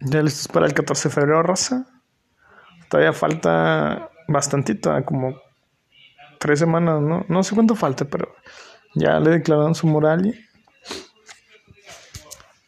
Ya listos para el 14 de febrero, raza. Todavía falta bastantito, ah, como tres semanas, ¿no? No sé cuánto falta, pero ya le declararon su moral